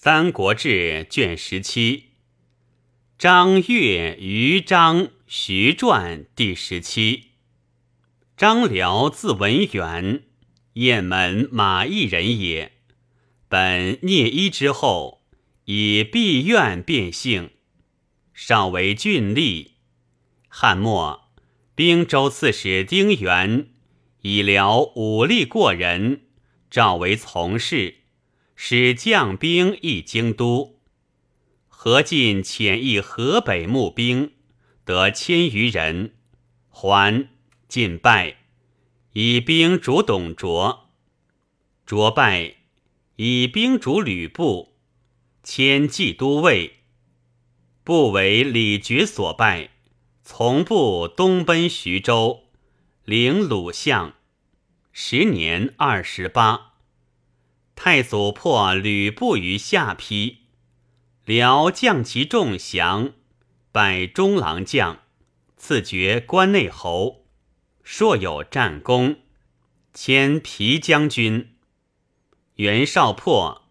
三国志》卷十七，张悦于章徐传第十七。张辽字文远，雁门马邑人也。本聂一之后，以闭院变姓，少为郡吏。汉末，兵州刺史丁原以辽武力过人，召为从事。使将兵诣京都，何进遣诣河北募兵，得千余人，还进败，以兵逐董卓，卓败，以兵逐吕布，迁冀都尉，不为李傕所败，从不东奔徐州，领鲁相，时年二十八。太祖破吕布于下邳，辽将其众降，拜中郎将，赐爵关内侯，硕有战功，迁皮将军。袁绍破，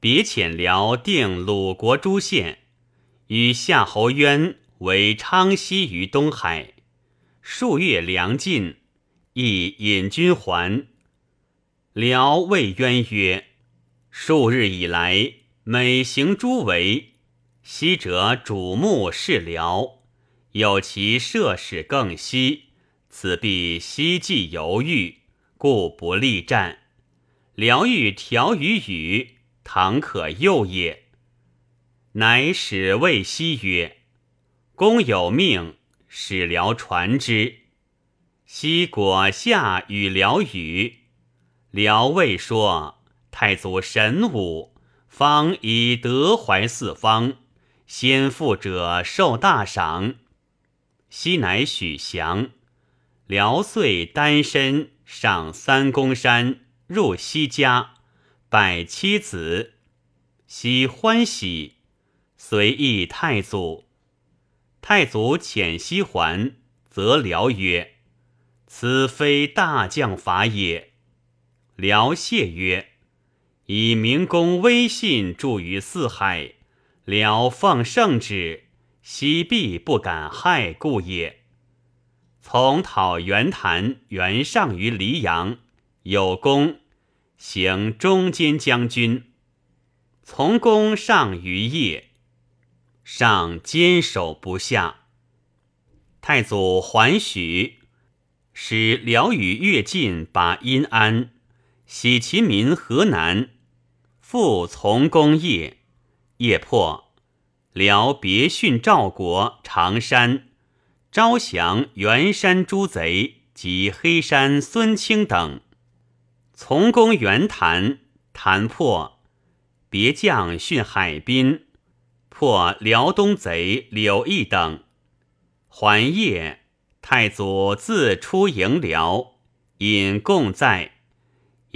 别遣辽定鲁国诸县，与夏侯渊为昌西于东海，数月粮尽，亦引军还。辽谓渊曰：“数日以来，每行诸围，昔者主目是辽，有其射使更西，此必希冀犹豫，故不力战。辽欲调于羽，倘可诱也。”乃使谓西曰：“公有命，使辽传之。”西果下与辽语。辽魏说，太祖神武，方以德怀四方，先富者受大赏。昔乃许降。辽遂单身上三公山，入西家，拜妻子。悉欢喜，随诣太祖。太祖遣西还，则辽曰：“此非大将法也。”辽谢曰：“以明公威信著于四海，辽奉圣旨，西必不敢害故也。”从讨袁谭、袁尚于黎阳，有功，行中间将军。从公上于业，上坚守不下。太祖还许，使辽与越进拔阴安。喜其民河南，复从公业，业破。辽别训赵国常山，招降元山诸贼及黑山孙清等。从攻袁谭，谭破。别将逊海滨，破辽东贼柳毅等。还夜，太祖自出迎辽，引共在。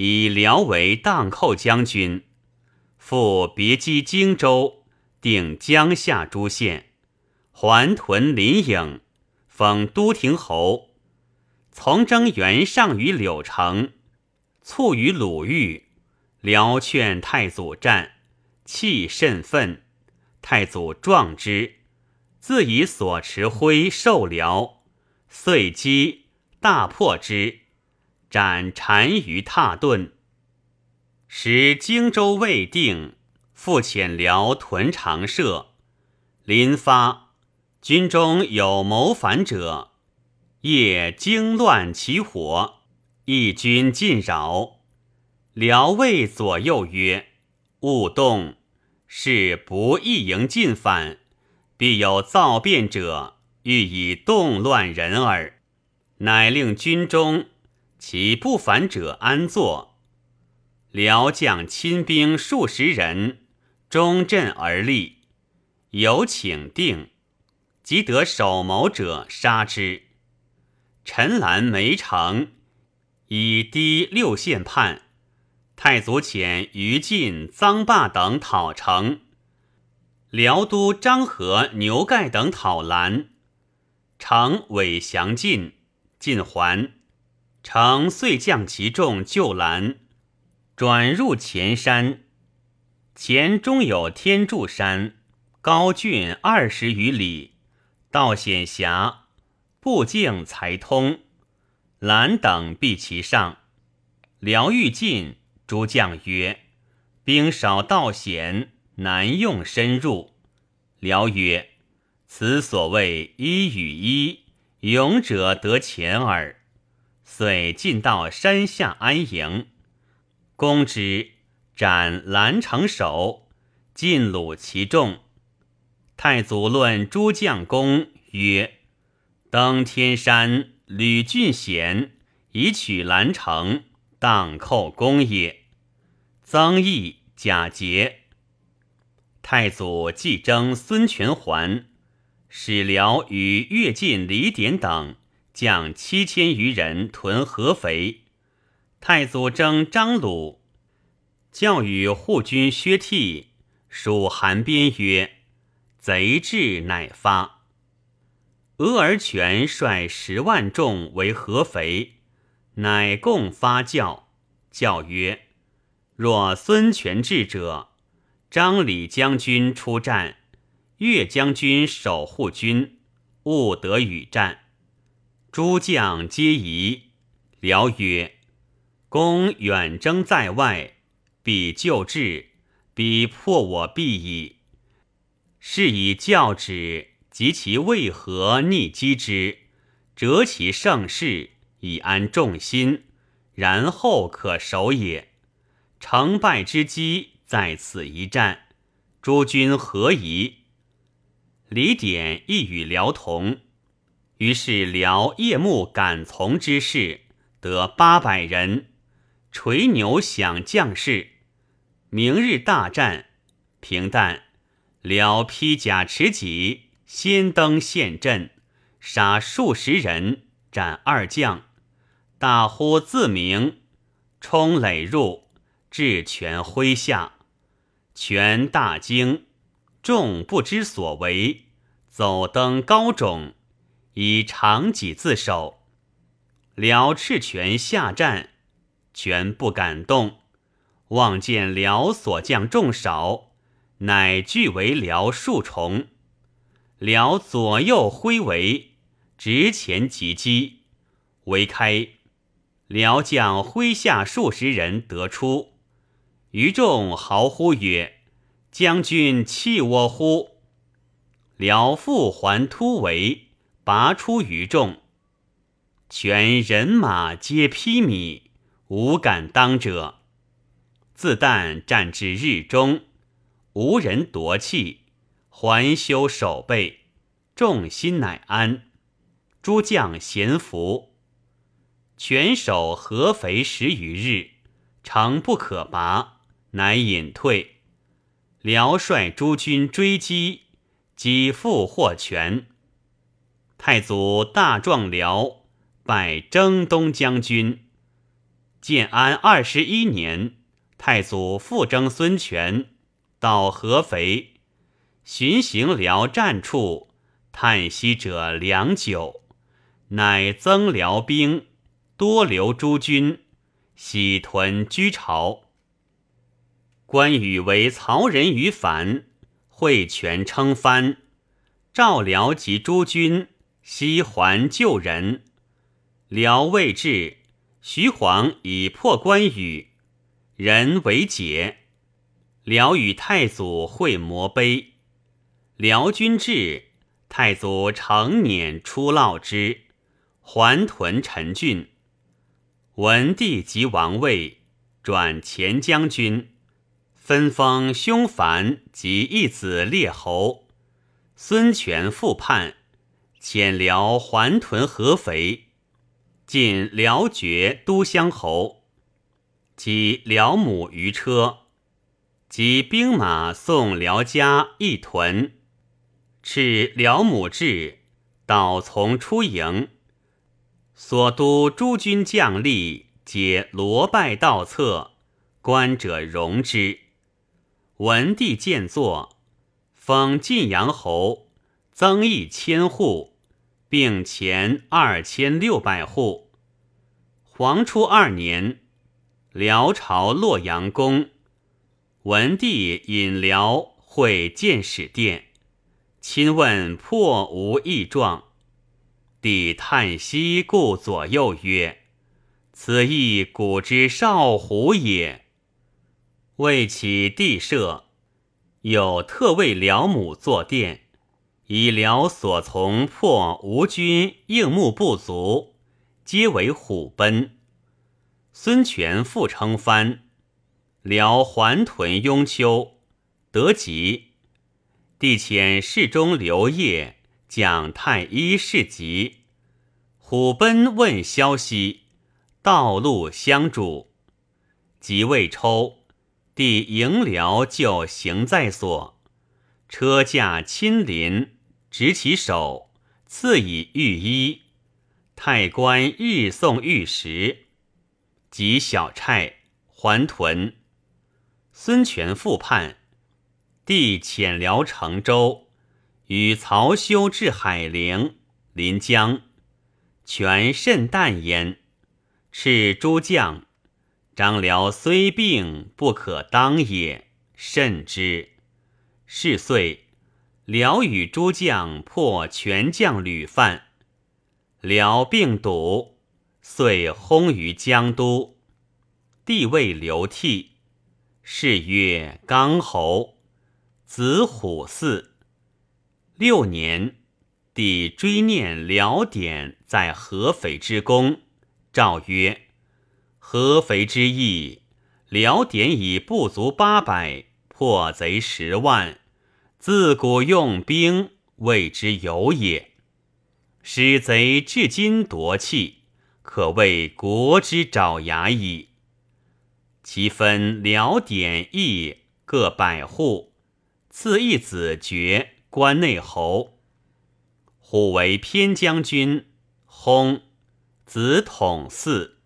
以辽为荡寇将军，复别击荆州，定江夏诸县，还屯临颍，封都亭侯。从征袁尚于柳城，卒于鲁豫。辽劝太祖战，气甚愤。太祖壮之，自以所持徽受辽，遂击大破之。斩单于踏顿，时荆州未定，复遣辽屯长社。临发，军中有谋反者，夜惊乱起火，义军尽扰。辽谓左右曰：“勿动，是不义营进犯，必有造变者，欲以动乱人耳。”乃令军中。其不反者安坐。辽将亲兵数十人，中阵而立，有请定，即得首谋者杀之。陈兰没城，以低六县叛。太祖遣于禁、臧霸等讨城，辽都张合、牛盖等讨兰，城伪降晋，晋还。成遂将其众救兰，转入前山。前中有天柱山，高峻二十余里，道险狭，步径才通，栏等避其上。辽欲进，诸将曰：“兵少道险，难用深入。”辽曰：“此所谓一与一，勇者得前耳。”遂进到山下安营，攻之，斩兰城守，尽虏其众。太祖论诸将功曰：“登天山，吕郡险，以取兰城，荡寇功也。”曾毅、贾节。太祖既征孙权还，使辽与乐进、李典等。将七千余人屯合肥，太祖征张鲁，教与护军薛悌属韩边曰：“贼至，乃发。”俄而权率十万众为合肥，乃共发教，教曰：“若孙权至者，张李将军出战，岳将军守护军，勿得与战。”诸将皆疑。辽曰：“公远征在外，必救至，彼破我必矣。是以教旨，及其为何逆击之，折其盛世，以安众心，然后可守也。成败之机在此一战。诸君何疑？”李典亦与辽同。于是辽夜幕赶从之士得八百人，垂牛享将士。明日大战，平淡。辽披甲持戟，先登陷阵，杀数十人，斩二将。大呼自明，冲垒入，至权麾下。权大惊，众不知所为，走登高冢。以长戟自守，辽赤拳下战，拳不敢动。望见辽所将众少，乃俱为辽数重。辽左右挥围，直前急击，围开。辽将麾下数十人得出，余众嚎呼曰：“将军弃我乎？”辽复还突围。拔出于众，全人马皆披靡，无敢当者。自旦战至日中，无人夺气，还修守备，众心乃安。诸将咸服，全守合肥十余日，城不可拔，乃隐退。辽率诸军追击，几复获全。太祖大壮辽，拜征东将军。建安二十一年，太祖复征孙权，到合肥，巡行辽战处，叹息者良久，乃增辽兵，多留诸军，喜屯居巢。关羽为曹仁于樊，会权称藩，赵辽及诸军。西还救人，辽未至，徐晃以破关羽，人为解。辽与太祖会摩碑，辽军至，太祖承辇出烙之，还屯陈郡。文帝即王位，转前将军，分封兄樊及一子列侯。孙权复叛。遣辽还屯合肥，进辽爵都乡侯，及辽母于车，及兵马送辽家一屯，敕辽母至，导从出营。所督诸军将吏皆罗拜道侧，观者容之。文帝见作，封晋阳侯。增邑千户，并前二千六百户。黄初二年，辽朝洛阳宫，文帝引辽会见使殿，亲问破无异状。帝叹息，顾左右曰：“此亦古之少虎也。”为其帝舍，有特为辽母坐殿，以辽所从破吴军应募不足，皆为虎贲。孙权复称藩，辽还屯雍丘，得吉。帝遣侍中刘烨讲太医事疾，虎贲问消息，道路相助。即未抽，帝迎辽就行在所，车驾亲临，执其手，赐以御衣。太官日送御食。及小差还屯，孙权复叛，帝遣辽成州，与曹休至海陵临江，权甚淡焉，斥诸将。张辽虽病，不可当也，慎之。是岁，辽与诸将破权将吕范，辽病笃。遂薨于江都，帝位流涕，谥曰刚侯，子虎嗣。六年，帝追念辽典在合肥之功，诏曰：“合肥之役，辽典以不足八百，破贼十万，自古用兵，谓之有也。使贼至今夺气。”可谓国之爪牙矣。其分辽典邑各百户，赐一子爵关内侯。虎为偏将军，薨，子统嗣。